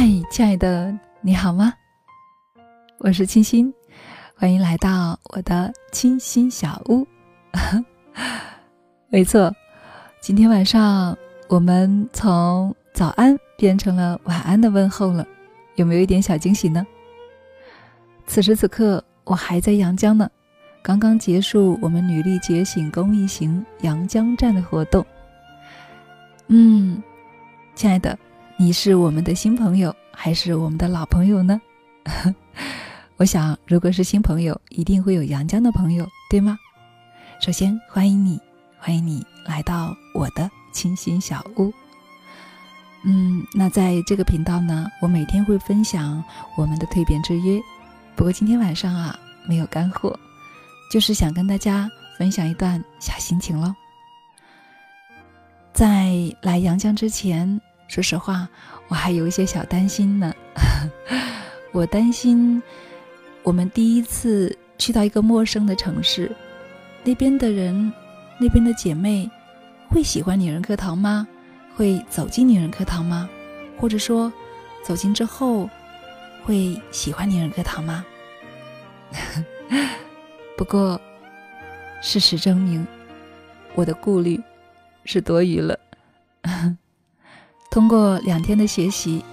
嗨，亲爱的，你好吗？我是清新，欢迎来到我的清新小屋。没错，今天晚上我们从早安变成了晚安的问候了，有没有一点小惊喜呢？此时此刻，我还在阳江呢，刚刚结束我们女力觉醒公益行阳江站的活动。嗯，亲爱的。你是我们的新朋友还是我们的老朋友呢？我想，如果是新朋友，一定会有阳江的朋友，对吗？首先欢迎你，欢迎你来到我的清新小屋。嗯，那在这个频道呢，我每天会分享我们的蜕变之约。不过今天晚上啊，没有干货，就是想跟大家分享一段小心情喽。在来阳江之前。说实话，我还有一些小担心呢。我担心我们第一次去到一个陌生的城市，那边的人、那边的姐妹会喜欢女人课堂吗？会走进女人课堂吗？或者说，走进之后会喜欢女人课堂吗？不过，事实证明，我的顾虑是多余了。通过两天的学习，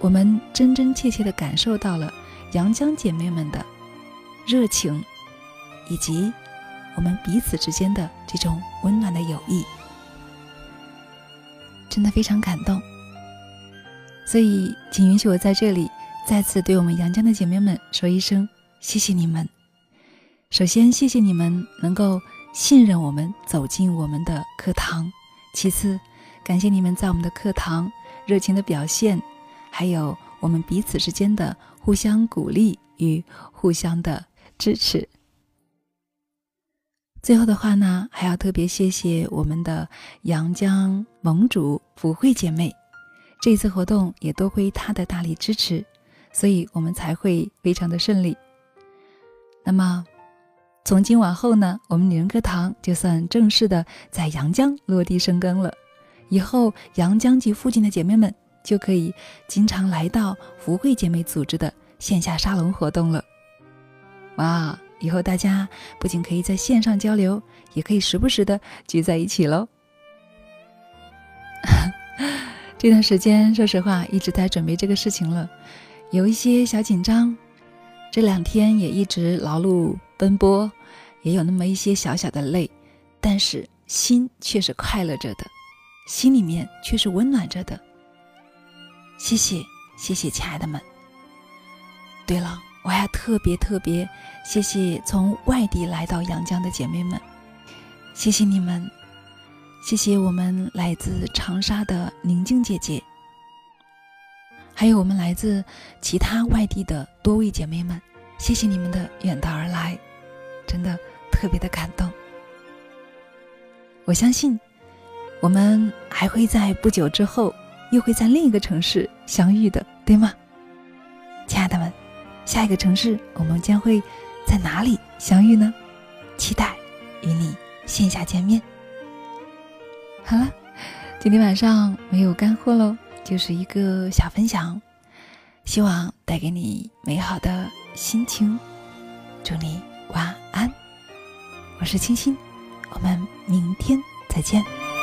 我们真真切切的感受到了阳江姐妹们的热情，以及我们彼此之间的这种温暖的友谊，真的非常感动。所以，请允许我在这里再次对我们阳江的姐妹们说一声谢谢你们。首先，谢谢你们能够信任我们走进我们的课堂；其次，感谢你们在我们的课堂热情的表现，还有我们彼此之间的互相鼓励与互相的支持。最后的话呢，还要特别谢谢我们的阳江盟主福慧姐妹，这次活动也多亏她的大力支持，所以我们才会非常的顺利。那么，从今往后呢，我们女人课堂就算正式的在阳江落地生根了。以后阳江及附近的姐妹们就可以经常来到福慧姐妹组织的线下沙龙活动了。哇！以后大家不仅可以在线上交流，也可以时不时的聚在一起喽。这段时间，说实话一直在准备这个事情了，有一些小紧张。这两天也一直劳碌奔波，也有那么一些小小的累，但是心却是快乐着的。心里面却是温暖着的。谢谢，谢谢，亲爱的们。对了，我还特别特别谢谢从外地来到阳江的姐妹们，谢谢你们，谢谢我们来自长沙的宁静姐姐，还有我们来自其他外地的多位姐妹们，谢谢你们的远道而来，真的特别的感动。我相信。我们还会在不久之后，又会在另一个城市相遇的，对吗，亲爱的们？下一个城市我们将会在哪里相遇呢？期待与你线下见面。好了，今天晚上没有干货喽，就是一个小分享，希望带给你美好的心情。祝你晚安，我是清新，我们明天再见。